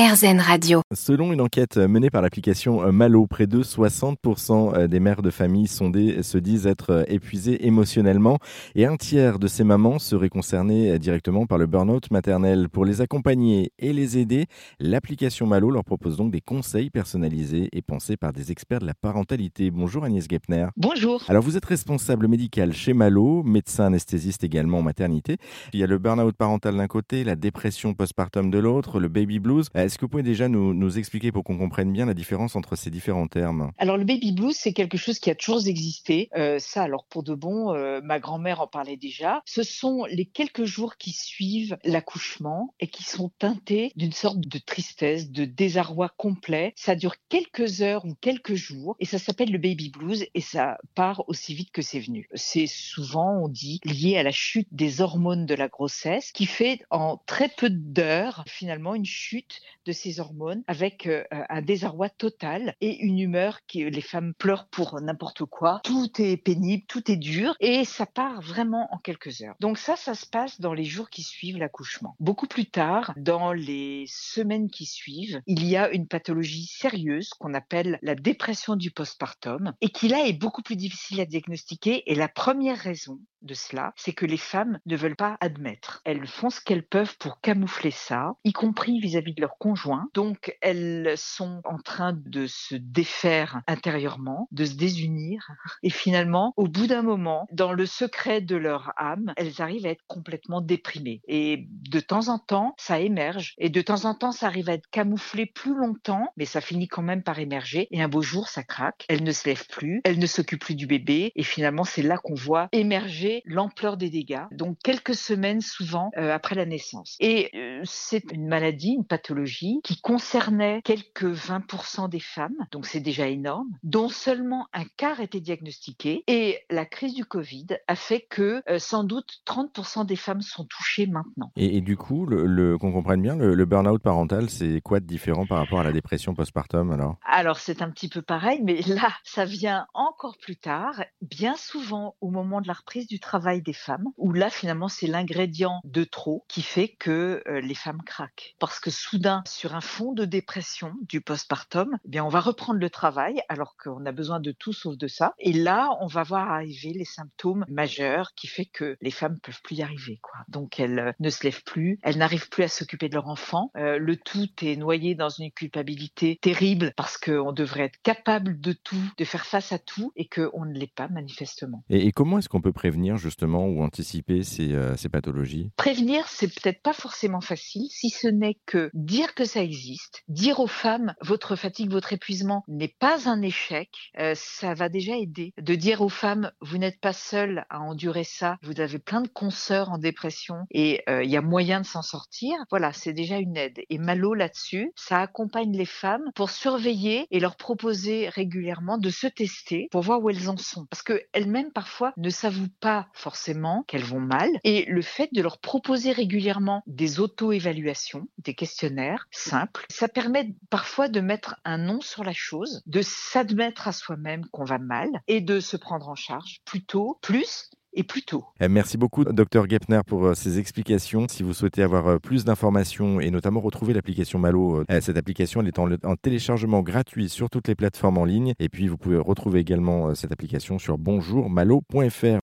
RZN Radio. Selon une enquête menée par l'application Malo, près de 60% des mères de famille sondées se disent être épuisées émotionnellement et un tiers de ces mamans seraient concernées directement par le burn-out maternel. Pour les accompagner et les aider, l'application Malo leur propose donc des conseils personnalisés et pensés par des experts de la parentalité. Bonjour Agnès Gepner. Bonjour. Alors vous êtes responsable médical chez Malo, médecin anesthésiste également en maternité. Il y a le burn-out parental d'un côté, la dépression postpartum de l'autre, le baby blues. Est-ce que vous pouvez déjà nous, nous expliquer pour qu'on comprenne bien la différence entre ces différents termes? Alors le baby blues, c'est quelque chose qui a toujours existé. Euh, ça, alors pour de bon, euh, ma grand-mère en parlait déjà. Ce sont les quelques jours qui suivent l'accouchement et qui sont teintés d'une sorte de tristesse, de désarroi complet. Ça dure quelques heures ou quelques jours et ça s'appelle le baby blues et ça part aussi vite que c'est venu. C'est souvent, on dit, lié à la chute des hormones de la grossesse qui fait en très peu d'heures finalement une chute de ces hormones avec euh, un désarroi total et une humeur qui les femmes pleurent pour n'importe quoi. Tout est pénible, tout est dur et ça part vraiment en quelques heures. Donc ça, ça se passe dans les jours qui suivent l'accouchement. Beaucoup plus tard, dans les semaines qui suivent, il y a une pathologie sérieuse qu'on appelle la dépression du postpartum et qui là est beaucoup plus difficile à diagnostiquer et la première raison de cela, c'est que les femmes ne veulent pas admettre. Elles font ce qu'elles peuvent pour camoufler ça, y compris vis-à-vis de leur conjoint. Donc elles sont en train de se défaire intérieurement, de se désunir. Et finalement, au bout d'un moment, dans le secret de leur âme, elles arrivent à être complètement déprimées. Et de temps en temps, ça émerge. Et de temps en temps, ça arrive à être camouflé plus longtemps, mais ça finit quand même par émerger. Et un beau jour, ça craque. Elles ne se lèvent plus, elles ne s'occupent plus du bébé. Et finalement, c'est là qu'on voit émerger l'ampleur des dégâts. Donc quelques semaines souvent euh, après la naissance. Et euh, c'est une maladie, une pathologie qui concernait quelques 20% des femmes, donc c'est déjà énorme, dont seulement un quart était diagnostiqué. Et la crise du Covid a fait que euh, sans doute 30% des femmes sont touchées maintenant. Et, et du coup, le, le- qu'on comprenne bien, le, le burn-out parental, c'est quoi de différent par rapport à la dépression postpartum alors? Alors c'est un petit peu pareil, mais là, ça vient encore plus tard, bien souvent au moment de la reprise du travail des femmes, où là finalement c'est l'ingrédient de trop qui fait que euh, les femmes craquent. Parce que soudain, sur un fond de dépression du postpartum, eh bien on va reprendre le travail alors qu'on a besoin de tout sauf de ça. Et là, on va voir arriver les symptômes majeurs qui fait que les femmes peuvent plus y arriver. Quoi. Donc elles euh, ne se lèvent plus, elles n'arrivent plus à s'occuper de leur enfant. Euh, le tout est noyé dans une culpabilité terrible parce qu'on devrait être capable de tout, de faire face à tout et qu'on ne l'est pas manifestement. et, et comment est-ce qu'on peut prévenir justement ou anticiper ces, euh, pathologies? Prévenir, c'est peut-être pas forcément facile, si ce n'est que dire que ça existe, dire aux femmes votre fatigue, votre épuisement n'est pas un échec, euh, ça va déjà aider. De dire aux femmes vous n'êtes pas seules à endurer ça, vous avez plein de consoeurs en dépression et euh, il y a moyen de s'en sortir. Voilà, c'est déjà une aide. Et Malo là-dessus, ça accompagne les femmes pour surveiller et leur proposer régulièrement de se tester pour voir où elles en sont, parce que elles-mêmes parfois ne s'avouent pas forcément qu'elles vont mal et le fait de leur proposer régulièrement des auto-évaluations, des questionnaires simples, ça permet parfois de mettre un nom sur la chose, de s'admettre à soi-même qu'on va mal et de se prendre en charge plus tôt, plus et plus tôt. Eh, Merci beaucoup, Dr Gepner, pour euh, ces explications. Si vous souhaitez avoir euh, plus d'informations et notamment retrouver l'application Malo, euh, cette application elle est en, en téléchargement gratuit sur toutes les plateformes en ligne. Et puis, vous pouvez retrouver également cette application sur bonjourmalo.fr.